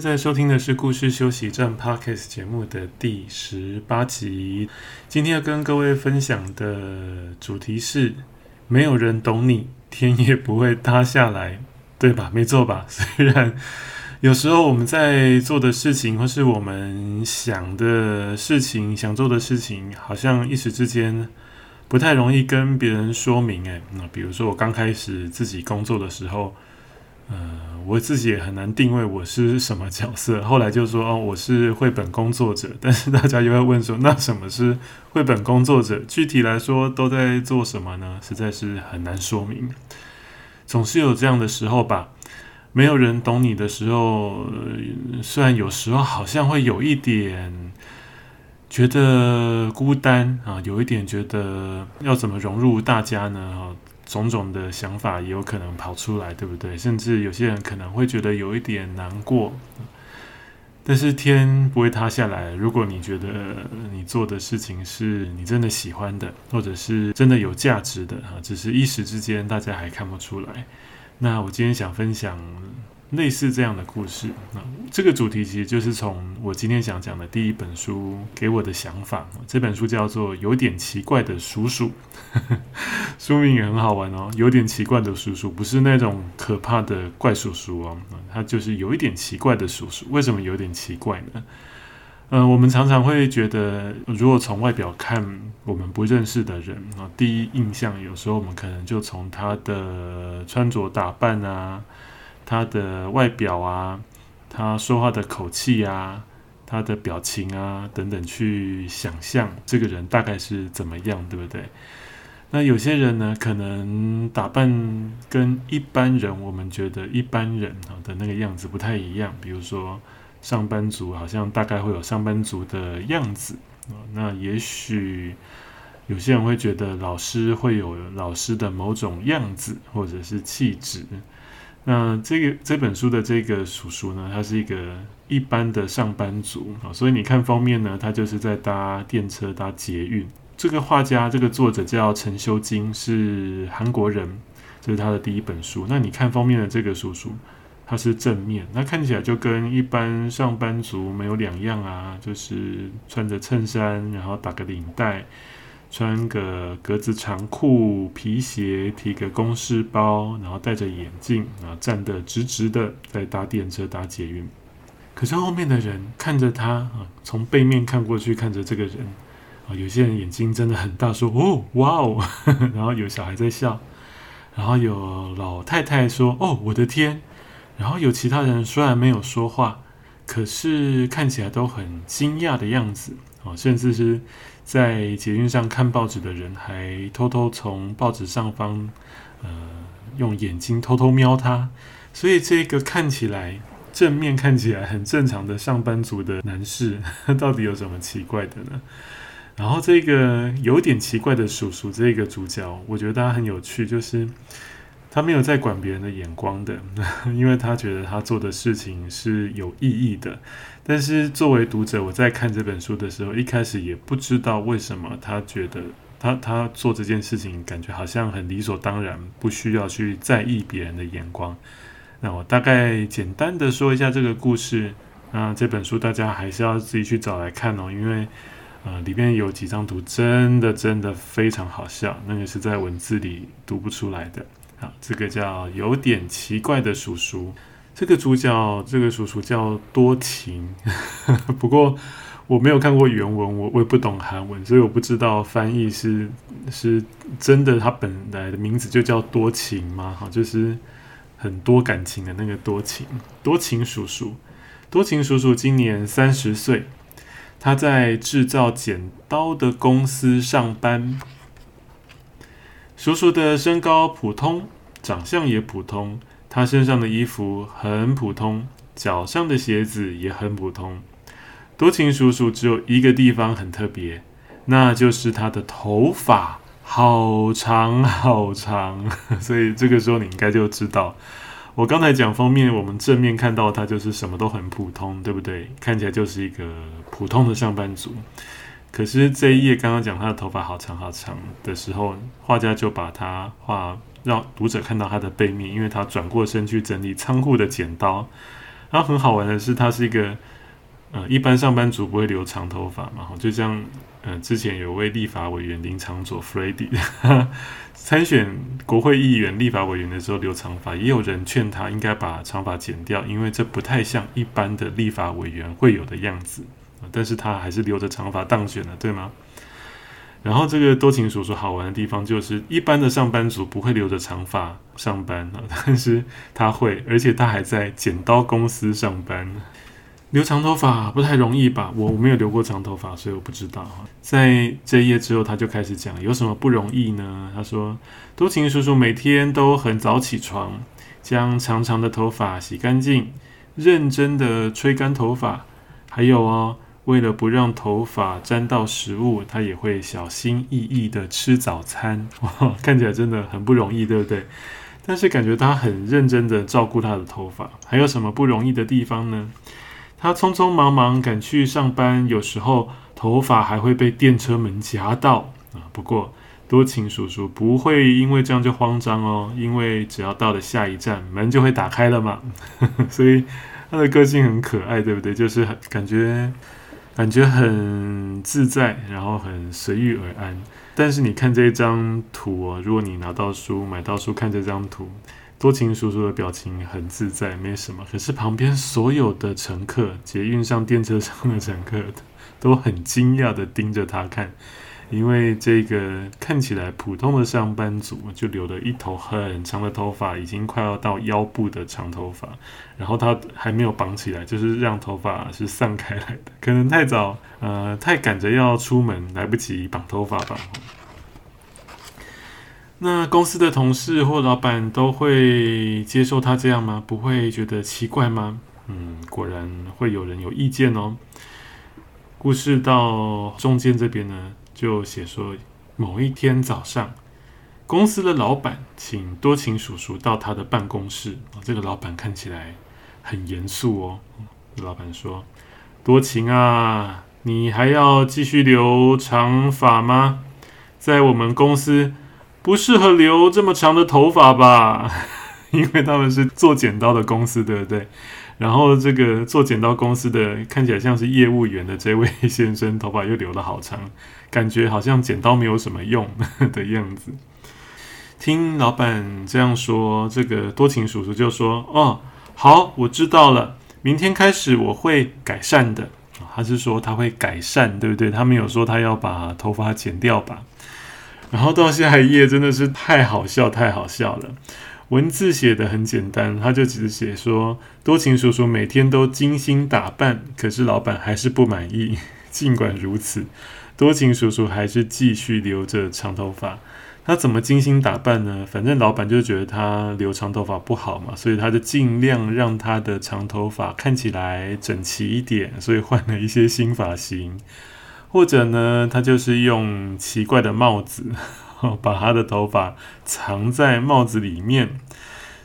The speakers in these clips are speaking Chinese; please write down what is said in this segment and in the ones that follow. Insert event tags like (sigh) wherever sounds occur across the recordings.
现在收听的是故事休息站 Podcast 节目的第十八集。今天要跟各位分享的主题是：没有人懂你，天也不会塌下来，对吧？没错吧？(laughs) 虽然有时候我们在做的事情，或是我们想的事情、想做的事情，好像一时之间不太容易跟别人说明。诶，那比如说我刚开始自己工作的时候。呃，我自己也很难定位我是什么角色。后来就说哦，我是绘本工作者。但是大家又要问说，那什么是绘本工作者？具体来说都在做什么呢？实在是很难说明。总是有这样的时候吧，没有人懂你的时候，虽然有时候好像会有一点觉得孤单啊，有一点觉得要怎么融入大家呢？种种的想法也有可能跑出来，对不对？甚至有些人可能会觉得有一点难过，但是天不会塌下来。如果你觉得你做的事情是你真的喜欢的，或者是真的有价值的啊，只是一时之间大家还看不出来。那我今天想分享。类似这样的故事，那这个主题其实就是从我今天想讲的第一本书给我的想法。这本书叫做《有点奇怪的叔叔》，(laughs) 书名也很好玩哦。有点奇怪的叔叔，不是那种可怕的怪叔叔哦，他就是有一点奇怪的叔叔。为什么有点奇怪呢？嗯，我们常常会觉得，如果从外表看我们不认识的人啊，第一印象有时候我们可能就从他的穿着打扮啊。他的外表啊，他说话的口气啊，他的表情啊等等，去想象这个人大概是怎么样，对不对？那有些人呢，可能打扮跟一般人，我们觉得一般人啊的那个样子不太一样。比如说，上班族好像大概会有上班族的样子。那也许有些人会觉得老师会有老师的某种样子，或者是气质。那这个这本书的这个叔叔呢，他是一个一般的上班族啊，所以你看封面呢，他就是在搭电车、搭捷运。这个画家、这个作者叫陈修金，是韩国人，这是他的第一本书。那你看封面的这个叔叔，他是正面，那看起来就跟一般上班族没有两样啊，就是穿着衬衫，然后打个领带。穿个格子长裤、皮鞋，提个公事包，然后戴着眼镜，然后站得直直的，在搭电车、搭捷运。可是后面的人看着他啊，从背面看过去，看着这个人啊，有些人眼睛真的很大，说：“哦，哇哦！” (laughs) 然后有小孩在笑，然后有老太太说：“哦，我的天！”然后有其他人虽然没有说话，可是看起来都很惊讶的样子啊，甚至是。在捷运上看报纸的人，还偷偷从报纸上方，呃，用眼睛偷偷瞄他。所以这个看起来正面看起来很正常的上班族的男士，(laughs) 到底有什么奇怪的呢？然后这个有点奇怪的叔叔，这个主角，我觉得他很有趣，就是。他没有在管别人的眼光的，(laughs) 因为他觉得他做的事情是有意义的。但是作为读者，我在看这本书的时候，一开始也不知道为什么他觉得他他做这件事情感觉好像很理所当然，不需要去在意别人的眼光。那我大概简单的说一下这个故事。那这本书大家还是要自己去找来看哦，因为呃里面有几张图真的真的非常好笑，那个是在文字里读不出来的。啊，这个叫有点奇怪的叔叔。这个主角，这个叔叔叫多情。(laughs) 不过我没有看过原文，我我也不懂韩文，所以我不知道翻译是是真的，他本来的名字就叫多情吗？哈，就是很多感情的那个多情。多情叔叔，多情叔叔今年三十岁，他在制造剪刀的公司上班。叔叔的身高普通，长相也普通，他身上的衣服很普通，脚上的鞋子也很普通。多情叔叔只有一个地方很特别，那就是他的头发好长好长。(laughs) 所以这个时候你应该就知道，我刚才讲封面，我们正面看到他就是什么都很普通，对不对？看起来就是一个普通的上班族。可是这一页刚刚讲他的头发好长好长的时候，画家就把他画让读者看到他的背面，因为他转过身去整理仓库的剪刀。然后很好玩的是，他是一个呃，一般上班族不会留长头发嘛，就像呃，之前有位立法委员林长佐 Freddy (laughs) 参选国会议员、立法委员的时候留长发，也有人劝他应该把长发剪掉，因为这不太像一般的立法委员会有的样子。但是他还是留着长发当选了，对吗？然后这个多情叔叔好玩的地方就是，一般的上班族不会留着长发上班，(laughs) 但是他会，而且他还在剪刀公司上班。留长头发不太容易吧？我我没有留过长头发，所以我不知道。在这一页之后，他就开始讲有什么不容易呢？他说，多情叔叔每天都很早起床，将长长的头发洗干净，认真的吹干头发，还有哦。为了不让头发沾到食物，他也会小心翼翼地吃早餐。(laughs) 哇，看起来真的很不容易，对不对？但是感觉他很认真地照顾他的头发。还有什么不容易的地方呢？他匆匆忙忙赶去上班，有时候头发还会被电车门夹到啊。不过多情叔叔不会因为这样就慌张哦，因为只要到了下一站，门就会打开了嘛。(laughs) 所以他的个性很可爱，对不对？就是感觉。感觉很自在，然后很随遇而安。但是你看这张图哦，如果你拿到书、买到书看这张图，多情叔叔的表情很自在，没什么。可是旁边所有的乘客，捷运上、电车上的乘客，都很惊讶的盯着他看。因为这个看起来普通的上班族，就留了一头很长的头发，已经快要到腰部的长头发，然后他还没有绑起来，就是让头发是散开来的。可能太早，呃，太赶着要出门，来不及绑头发吧。那公司的同事或老板都会接受他这样吗？不会觉得奇怪吗？嗯，果然会有人有意见哦。故事到中间这边呢，就写说，某一天早上，公司的老板请多情叔叔到他的办公室。这个老板看起来很严肃哦。老板说：“多情啊，你还要继续留长发吗？在我们公司不适合留这么长的头发吧？(laughs) 因为他们是做剪刀的公司，对不对？”然后这个做剪刀公司的看起来像是业务员的这位先生，头发又留得好长，感觉好像剪刀没有什么用 (laughs) 的样子。听老板这样说，这个多情叔叔就说：“哦，好，我知道了，明天开始我会改善的。”他是说他会改善，对不对？他没有说他要把头发剪掉吧？然后到下一页真的是太好笑，太好笑了。文字写得很简单，他就只是写说，多情叔叔每天都精心打扮，可是老板还是不满意。尽管如此，多情叔叔还是继续留着长头发。他怎么精心打扮呢？反正老板就觉得他留长头发不好嘛，所以他就尽量让他的长头发看起来整齐一点，所以换了一些新发型，或者呢，他就是用奇怪的帽子。(laughs) 把他的头发藏在帽子里面，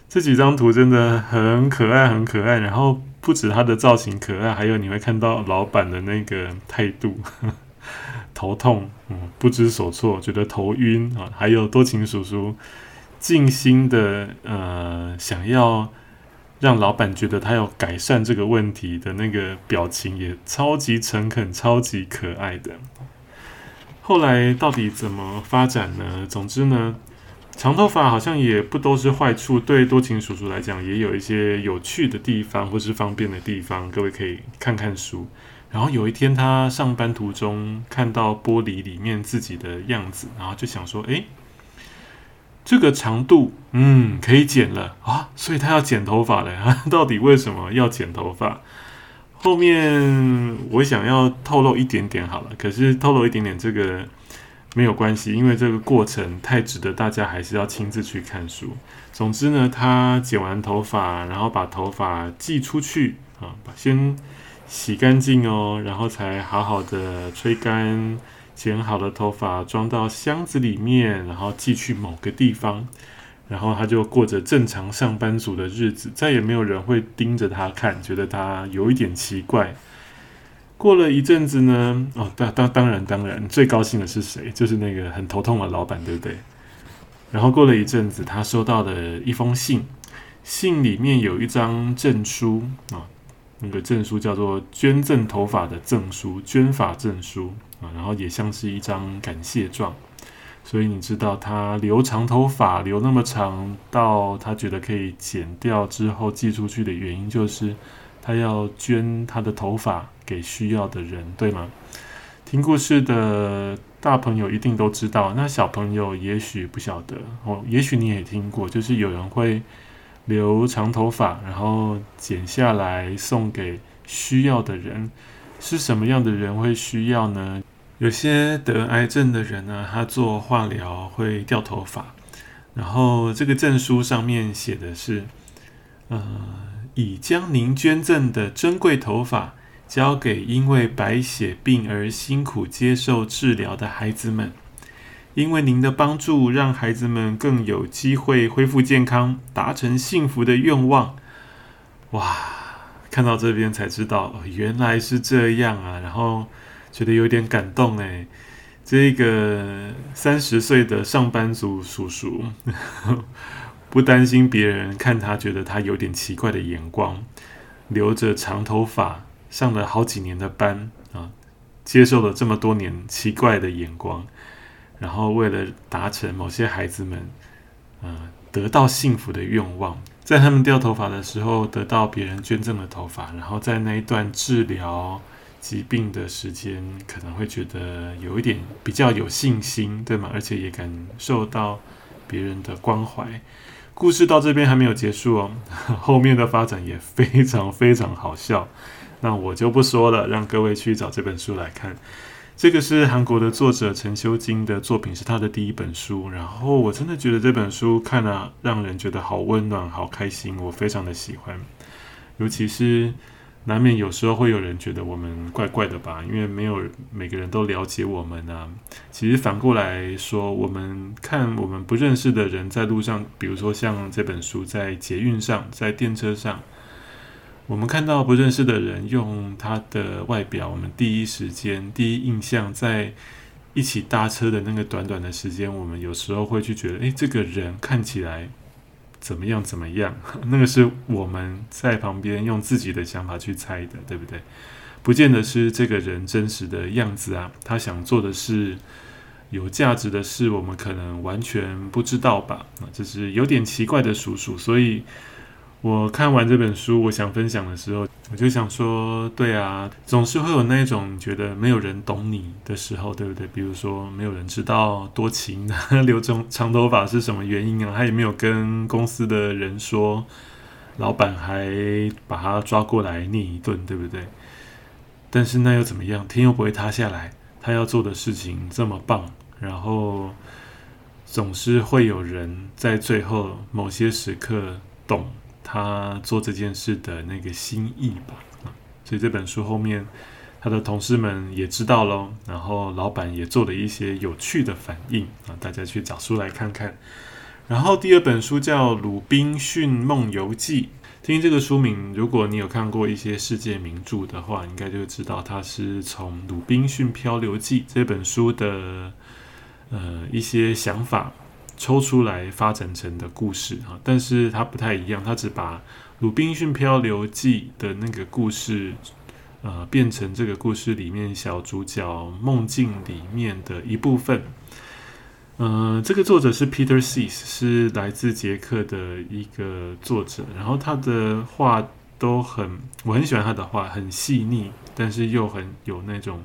这几张图真的很可爱，很可爱。然后不止他的造型可爱，还有你会看到老板的那个态度，头痛，嗯，不知所措，觉得头晕啊。还有多情叔叔尽心的呃，想要让老板觉得他要改善这个问题的那个表情，也超级诚恳，超级可爱的。后来到底怎么发展呢？总之呢，长头发好像也不都是坏处，对多情叔叔来讲也有一些有趣的地方或是方便的地方。各位可以看看书。然后有一天他上班途中看到玻璃里面自己的样子，然后就想说：“诶，这个长度，嗯，可以剪了啊！”所以他要剪头发了。(laughs) 到底为什么要剪头发？后面我想要透露一点点好了，可是透露一点点这个没有关系，因为这个过程太值得大家还是要亲自去看书。总之呢，他剪完头发，然后把头发寄出去啊，把先洗干净哦，然后才好好的吹干，剪好的头发装到箱子里面，然后寄去某个地方，然后他就过着正常上班族的日子，再也没有人会盯着他看，觉得他有一点奇怪。过了一阵子呢，哦，当当当然当然，最高兴的是谁？就是那个很头痛的老板，对不对？然后过了一阵子，他收到了一封信，信里面有一张证书啊，那个证书叫做捐赠头发的证书，捐发证书啊，然后也像是一张感谢状。所以你知道他留长头发留那么长，到他觉得可以剪掉之后寄出去的原因，就是他要捐他的头发给需要的人，对吗？听故事的。大朋友一定都知道，那小朋友也许不晓得哦。也许你也听过，就是有人会留长头发，然后剪下来送给需要的人。是什么样的人会需要呢？有些得癌症的人呢，他做化疗会掉头发，然后这个证书上面写的是：呃，已将您捐赠的珍贵头发。交给因为白血病而辛苦接受治疗的孩子们，因为您的帮助，让孩子们更有机会恢复健康，达成幸福的愿望。哇，看到这边才知道，原来是这样啊！然后觉得有点感动哎，这个三十岁的上班族叔叔，(laughs) 不担心别人看他觉得他有点奇怪的眼光，留着长头发。上了好几年的班啊，接受了这么多年奇怪的眼光，然后为了达成某些孩子们，呃，得到幸福的愿望，在他们掉头发的时候得到别人捐赠的头发，然后在那一段治疗疾病的时间，可能会觉得有一点比较有信心，对吗？而且也感受到别人的关怀。故事到这边还没有结束哦，(laughs) 后面的发展也非常非常好笑。那我就不说了，让各位去找这本书来看。这个是韩国的作者陈修金的作品，是他的第一本书。然后我真的觉得这本书看了让人觉得好温暖、好开心，我非常的喜欢。尤其是难免有时候会有人觉得我们怪怪的吧，因为没有每个人都了解我们啊。其实反过来说，我们看我们不认识的人在路上，比如说像这本书在捷运上、在电车上。我们看到不认识的人用他的外表，我们第一时间、第一印象，在一起搭车的那个短短的时间，我们有时候会去觉得，诶，这个人看起来怎么样？怎么样？(laughs) 那个是我们在旁边用自己的想法去猜的，对不对？不见得是这个人真实的样子啊。他想做的是有价值的事，我们可能完全不知道吧？啊，这是有点奇怪的叔叔，所以。我看完这本书，我想分享的时候，我就想说，对啊，总是会有那种觉得没有人懂你的时候，对不对？比如说，没有人知道多情 (laughs) 留长长头发是什么原因啊？他也没有跟公司的人说，老板还把他抓过来念一顿，对不对？但是那又怎么样？天又不会塌下来，他要做的事情这么棒，然后总是会有人在最后某些时刻懂。他做这件事的那个心意吧，所以这本书后面，他的同事们也知道喽，然后老板也做了一些有趣的反应啊，大家去找书来看看。然后第二本书叫《鲁滨逊梦游记》，听这个书名，如果你有看过一些世界名著的话，应该就知道它是从《鲁滨逊漂流记》这本书的呃一些想法。抽出来发展成的故事啊，但是它不太一样，它只把《鲁滨逊漂流记》的那个故事，呃，变成这个故事里面小主角梦境里面的一部分。嗯、呃，这个作者是 Peter Seiss，是来自捷克的一个作者，然后他的画都很，我很喜欢他的画，很细腻，但是又很有那种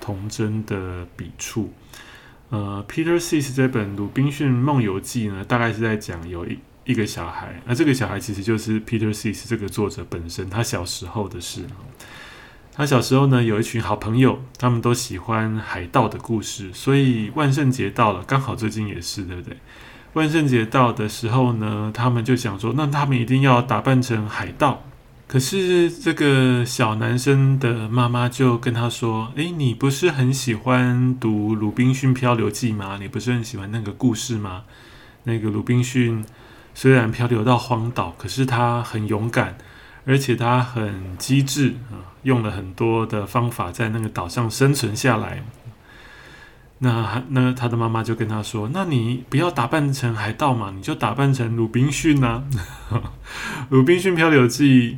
童真的笔触。呃，Peter Seiss 这本《鲁滨逊梦游记》呢，大概是在讲有一一个小孩，那这个小孩其实就是 Peter Seiss 这个作者本身，他小时候的事。他小时候呢，有一群好朋友，他们都喜欢海盗的故事，所以万圣节到了，刚好最近也是，对不对？万圣节到的时候呢，他们就想说，那他们一定要打扮成海盗，可是这个小男生的妈妈就跟他说：“诶，你不是很喜欢读《鲁滨逊漂流记》吗？你不是很喜欢那个故事吗？那个鲁滨逊虽然漂流到荒岛，可是他很勇敢，而且他很机智啊，用了很多的方法在那个岛上生存下来。”那那他的妈妈就跟他说：“那你不要打扮成海盗嘛，你就打扮成鲁滨逊呐，《(laughs) 鲁滨逊漂流记》。”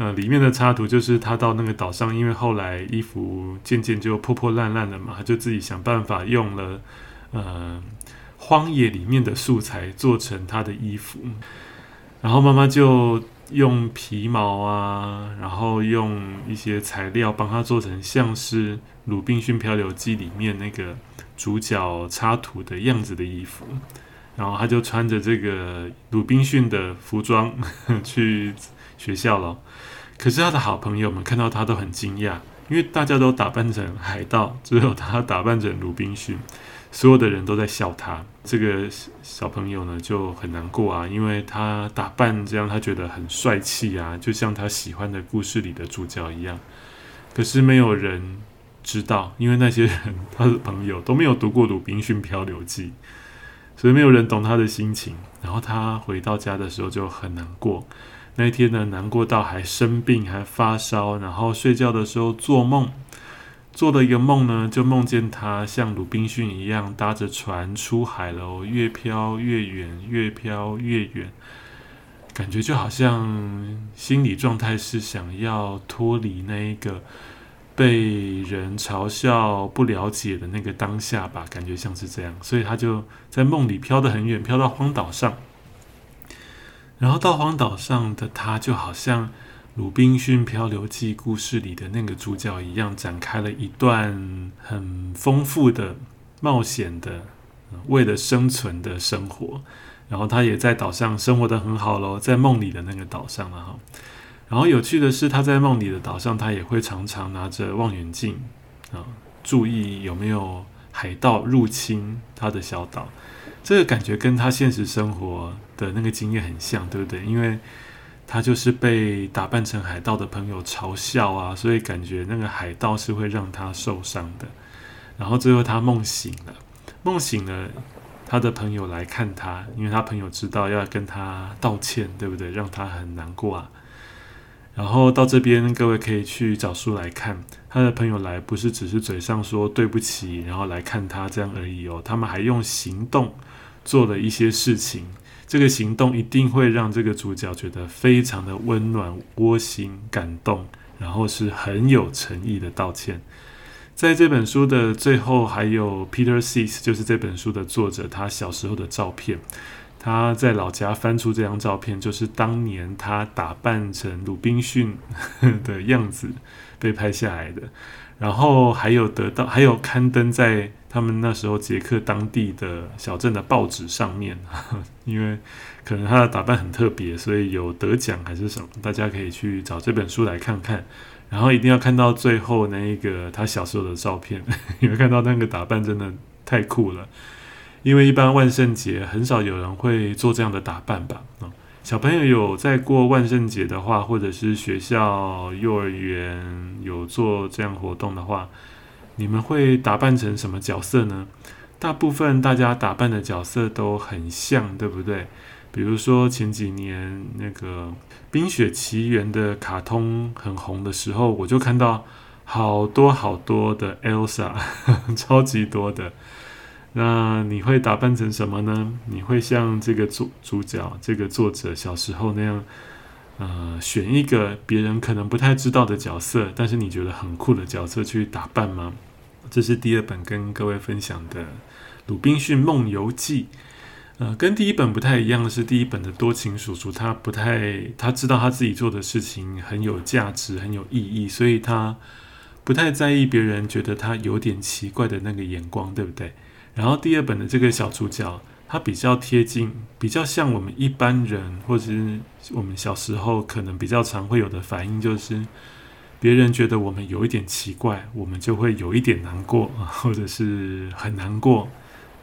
呃，里面的插图就是他到那个岛上，因为后来衣服渐渐就破破烂烂了嘛，他就自己想办法用了呃荒野里面的素材做成他的衣服，然后妈妈就用皮毛啊，然后用一些材料帮他做成像是《鲁滨逊漂流记》里面那个主角插图的样子的衣服，然后他就穿着这个鲁滨逊的服装 (laughs) 去学校了。可是他的好朋友们看到他都很惊讶，因为大家都打扮成海盗，只有他打扮成鲁滨逊，所有的人都在笑他。这个小朋友呢就很难过啊，因为他打扮这样，他觉得很帅气啊，就像他喜欢的故事里的主角一样。可是没有人知道，因为那些人他的朋友都没有读过《鲁滨逊漂流记》，所以没有人懂他的心情。然后他回到家的时候就很难过。那一天呢，难过到还生病，还发烧，然后睡觉的时候做梦，做了一个梦呢，就梦见他像鲁滨逊一样搭着船出海了哦，越飘越远，越飘越远，感觉就好像心理状态是想要脱离那一个被人嘲笑、不了解的那个当下吧，感觉像是这样，所以他就在梦里飘得很远，飘到荒岛上。然后到荒岛上的他，就好像《鲁滨逊漂流记》故事里的那个主角一样，展开了一段很丰富的冒险的，为了生存的生活。然后他也在岛上生活得很好喽，在梦里的那个岛上了哈。然后有趣的是，他在梦里的岛上，他也会常常拿着望远镜啊，注意有没有海盗入侵他的小岛。这个感觉跟他现实生活的那个经验很像，对不对？因为他就是被打扮成海盗的朋友嘲笑啊，所以感觉那个海盗是会让他受伤的。然后最后他梦醒了，梦醒了，他的朋友来看他，因为他朋友知道要跟他道歉，对不对？让他很难过啊。然后到这边，各位可以去找书来看。他的朋友来不是只是嘴上说对不起，然后来看他这样而已哦。他们还用行动做了一些事情。这个行动一定会让这个主角觉得非常的温暖、窝心、感动，然后是很有诚意的道歉。在这本书的最后，还有 Peter Seiss，就是这本书的作者，他小时候的照片。他在老家翻出这张照片，就是当年他打扮成鲁滨逊的样子被拍下来的，然后还有得到，还有刊登在他们那时候捷克当地的小镇的报纸上面。(laughs) 因为可能他的打扮很特别，所以有得奖还是什么，大家可以去找这本书来看看。然后一定要看到最后那一个他小时候的照片，(laughs) 因为看到那个打扮真的太酷了。因为一般万圣节很少有人会做这样的打扮吧？啊，小朋友有在过万圣节的话，或者是学校、幼儿园有做这样活动的话，你们会打扮成什么角色呢？大部分大家打扮的角色都很像，对不对？比如说前几年那个《冰雪奇缘》的卡通很红的时候，我就看到好多好多的 Elsa，(laughs) 超级多的。那你会打扮成什么呢？你会像这个主主角、这个作者小时候那样，呃，选一个别人可能不太知道的角色，但是你觉得很酷的角色去打扮吗？这是第二本跟各位分享的《鲁滨逊梦游记》。呃，跟第一本不太一样的是，第一本的多情叔叔他不太，他知道他自己做的事情很有价值、很有意义，所以他不太在意别人觉得他有点奇怪的那个眼光，对不对？然后第二本的这个小主角，他比较贴近，比较像我们一般人，或者是我们小时候可能比较常会有的反应，就是别人觉得我们有一点奇怪，我们就会有一点难过，或者是很难过，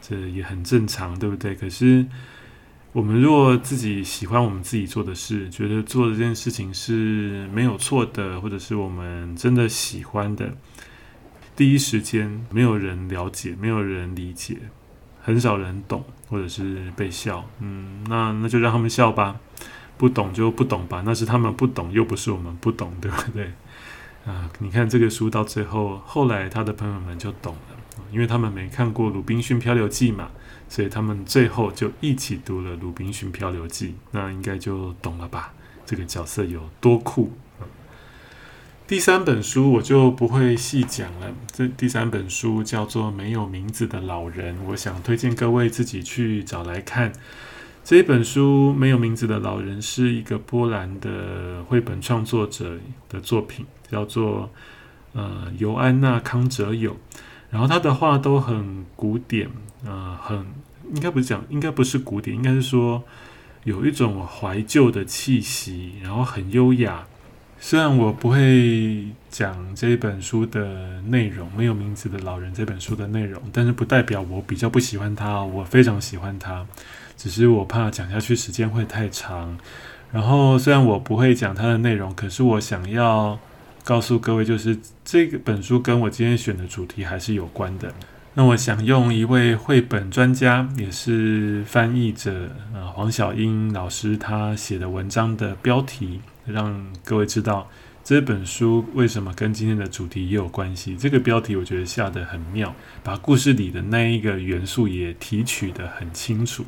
这也很正常，对不对？可是我们若自己喜欢我们自己做的事，觉得做这件事情是没有错的，或者是我们真的喜欢的，第一时间没有人了解，没有人理解，很少人懂，或者是被笑，嗯，那那就让他们笑吧，不懂就不懂吧，那是他们不懂，又不是我们不懂，对不对？啊，你看这个书到最后，后来他的朋友们就懂了，因为他们没看过《鲁滨逊漂流记》嘛。所以他们最后就一起读了《鲁滨逊漂流记》，那应该就懂了吧？这个角色有多酷。第三本书我就不会细讲了。这第三本书叫做《没有名字的老人》，我想推荐各位自己去找来看。这一本书《没有名字的老人》是一个波兰的绘本创作者的作品，叫做呃尤安娜康哲友。然后他的画都很古典，呃，很应该不是讲，应该不是古典，应该是说有一种怀旧的气息，然后很优雅。虽然我不会讲这本书的内容，没有名字的老人这本书的内容，但是不代表我比较不喜欢它，我非常喜欢它，只是我怕讲下去时间会太长。然后虽然我不会讲它的内容，可是我想要。告诉各位，就是这个本书跟我今天选的主题还是有关的。那我想用一位绘本专家，也是翻译者，呃，黄小英老师他写的文章的标题，让各位知道这本书为什么跟今天的主题也有关系。这个标题我觉得下得很妙，把故事里的那一个元素也提取得很清楚。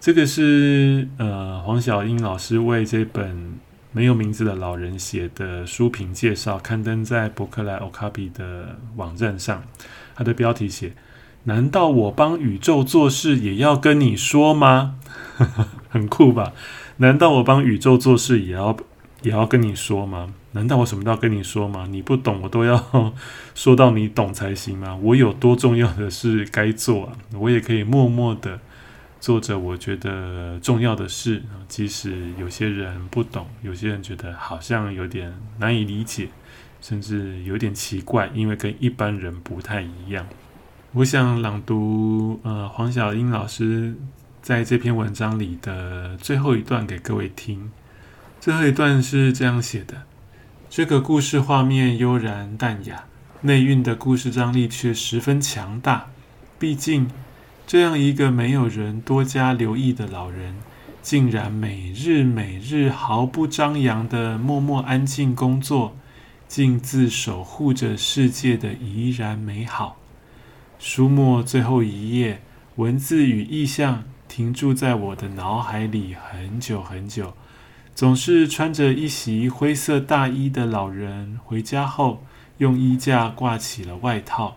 这个是呃黄小英老师为这本。没有名字的老人写的书评介绍刊登在博客来 Okapi 的网站上。他的标题写：“难道我帮宇宙做事也要跟你说吗？” (laughs) 很酷吧？难道我帮宇宙做事也要也要跟你说吗？难道我什么都要跟你说吗？你不懂，我都要 (laughs) 说到你懂才行吗？我有多重要的事该做啊？我也可以默默的。做着我觉得重要的事，即使有些人不懂，有些人觉得好像有点难以理解，甚至有点奇怪，因为跟一般人不太一样。我想朗读呃黄小英老师在这篇文章里的最后一段给各位听。最后一段是这样写的：这个故事画面悠然淡雅，内蕴的故事张力却十分强大。毕竟。这样一个没有人多加留意的老人，竟然每日每日毫不张扬地默默安静工作，尽自守护着世界的怡然美好。书末最后一页，文字与意象停驻在我的脑海里很久很久。总是穿着一袭灰色大衣的老人回家后，用衣架挂起了外套。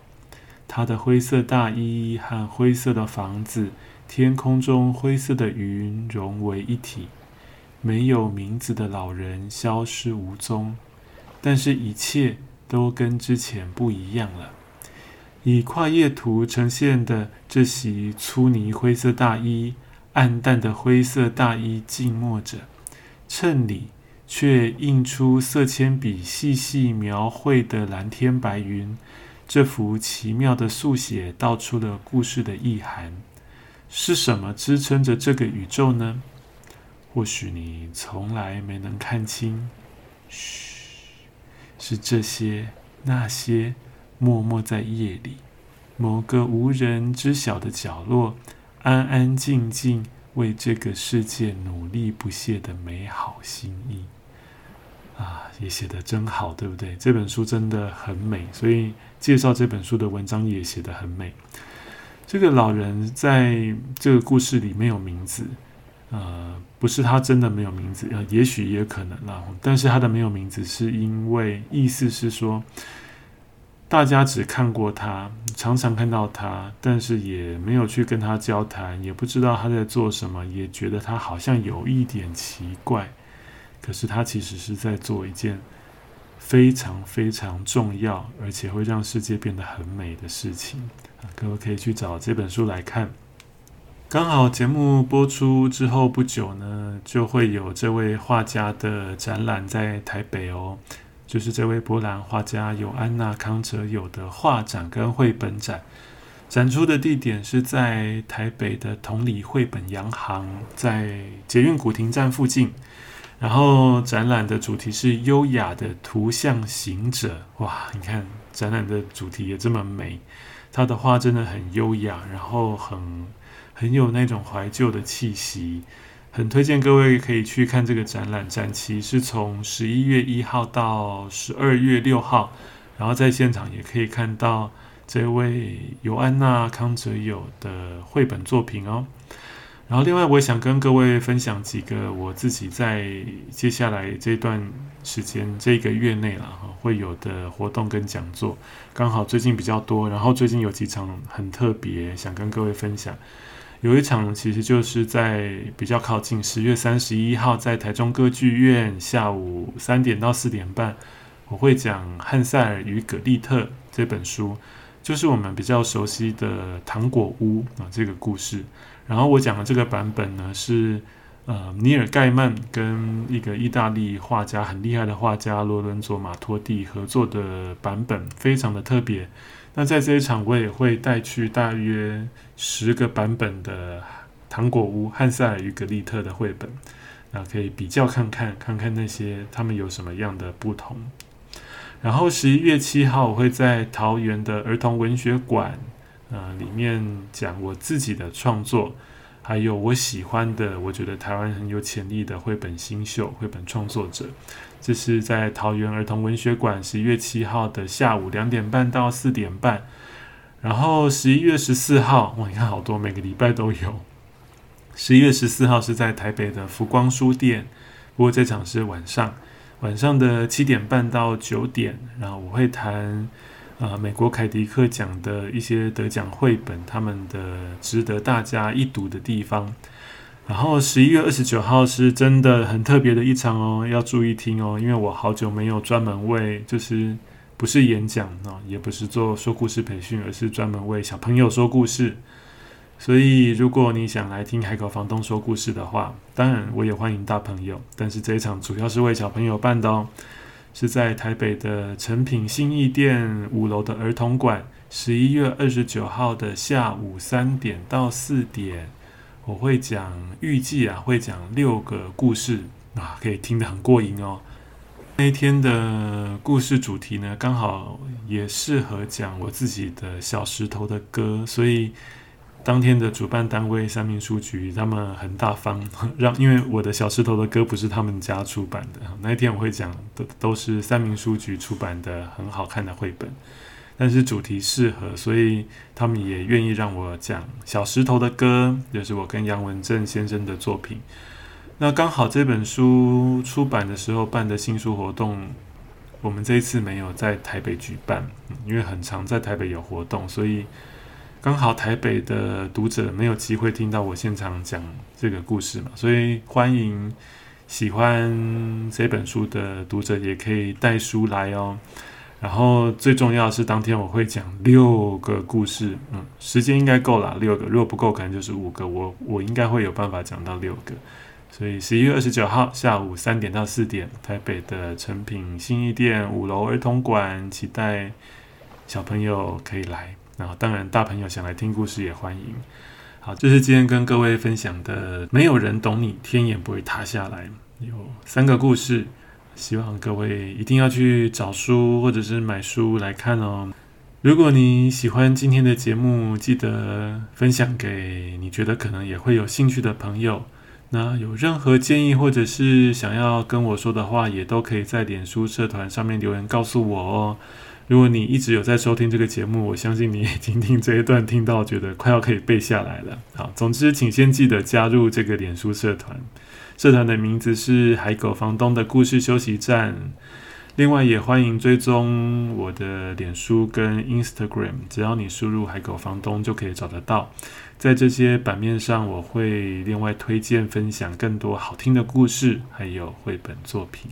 他的灰色大衣和灰色的房子，天空中灰色的云融为一体。没有名字的老人消失无踪，但是一切都跟之前不一样了。以跨页图呈现的这袭粗呢灰色大衣，暗淡的灰色大衣静默着，衬里却映出色铅笔细细描绘的蓝天白云。这幅奇妙的速写道出了故事的意涵。是什么支撑着这个宇宙呢？或许你从来没能看清。嘘，是这些那些默默在夜里，某个无人知晓的角落，安安静静为这个世界努力不懈的美好心意。啊，也写得真好，对不对？这本书真的很美，所以介绍这本书的文章也写得很美。这个老人在这个故事里没有名字，呃，不是他真的没有名字，呃，也许也可能啦。但是他的没有名字，是因为意思是说，大家只看过他，常常看到他，但是也没有去跟他交谈，也不知道他在做什么，也觉得他好像有一点奇怪。可是他其实是在做一件非常非常重要，而且会让世界变得很美的事情！各位可以去找这本书来看。刚好节目播出之后不久呢，就会有这位画家的展览在台北哦，就是这位波兰画家尤安娜康哲友的画展跟绘本展。展出的地点是在台北的同里绘本洋行，在捷运古亭站附近。然后展览的主题是优雅的图像行者。哇，你看展览的主题也这么美，他的画真的很优雅，然后很很有那种怀旧的气息。很推荐各位可以去看这个展览，展期是从十一月一号到十二月六号，然后在现场也可以看到这位尤安娜康哲友的绘本作品哦。然后另外我也想跟各位分享几个我自己在接下来这段时间这个月内了哈会有的活动跟讲座，刚好最近比较多，然后最近有几场很特别，想跟各位分享。有一场其实就是在比较靠近十月三十一号，在台中歌剧院下午三点到四点半，我会讲《汉塞尔与葛丽特》这本书，就是我们比较熟悉的糖果屋啊这个故事。然后我讲的这个版本呢是呃尼尔盖曼跟一个意大利画家很厉害的画家罗伦佐马托蒂合作的版本，非常的特别。那在这一场，我也会带去大约十个版本的《糖果屋》汉塞尔与格丽特的绘本，那可以比较看看，看看那些他们有什么样的不同。然后十一月七号，我会在桃园的儿童文学馆，啊，里面讲我自己的创作，还有我喜欢的，我觉得台湾很有潜力的绘本新秀、绘本创作者。这是在桃园儿童文学馆十一月七号的下午两点半到四点半，然后十一月十四号，哇，你看好多，每个礼拜都有。十一月十四号是在台北的福光书店，不过这场是晚上，晚上的七点半到九点，然后我会谈呃美国凯迪克奖的一些得奖绘本，他们的值得大家一读的地方。然后十一月二十九号是真的很特别的一场哦，要注意听哦，因为我好久没有专门为，就是不是演讲哦，也不是做说故事培训，而是专门为小朋友说故事。所以如果你想来听海口房东说故事的话，当然我也欢迎大朋友，但是这一场主要是为小朋友办的哦，是在台北的诚品信义店五楼的儿童馆，十一月二十九号的下午三点到四点。我会讲，预计啊会讲六个故事啊，可以听得很过瘾哦。那一天的故事主题呢，刚好也适合讲我自己的小石头的歌，所以当天的主办单位三民书局他们很大方，(laughs) 让因为我的小石头的歌不是他们家出版的，那一天我会讲的都是三民书局出版的很好看的绘本。但是主题适合，所以他们也愿意让我讲《小石头的歌》，就是我跟杨文正先生的作品。那刚好这本书出版的时候办的新书活动，我们这一次没有在台北举办，因为很常在台北有活动，所以刚好台北的读者没有机会听到我现场讲这个故事嘛，所以欢迎喜欢这本书的读者也可以带书来哦。然后最重要是，当天我会讲六个故事，嗯，时间应该够了，六个。如果不够，可能就是五个。我我应该会有办法讲到六个。所以十一月二十九号下午三点到四点，台北的诚品新义店五楼儿童馆，期待小朋友可以来。然后当然大朋友想来听故事也欢迎。好，这是今天跟各位分享的，没有人懂你，天也不会塌下来。有三个故事。希望各位一定要去找书或者是买书来看哦。如果你喜欢今天的节目，记得分享给你觉得可能也会有兴趣的朋友。那有任何建议或者是想要跟我说的话，也都可以在脸书社团上面留言告诉我哦。如果你一直有在收听这个节目，我相信你已经听这一段听到觉得快要可以背下来了。好，总之请先记得加入这个脸书社团。社团的名字是海狗房东的故事休息站。另外，也欢迎追踪我的脸书跟 Instagram，只要你输入“海狗房东”就可以找得到。在这些版面上，我会另外推荐分享更多好听的故事，还有绘本作品。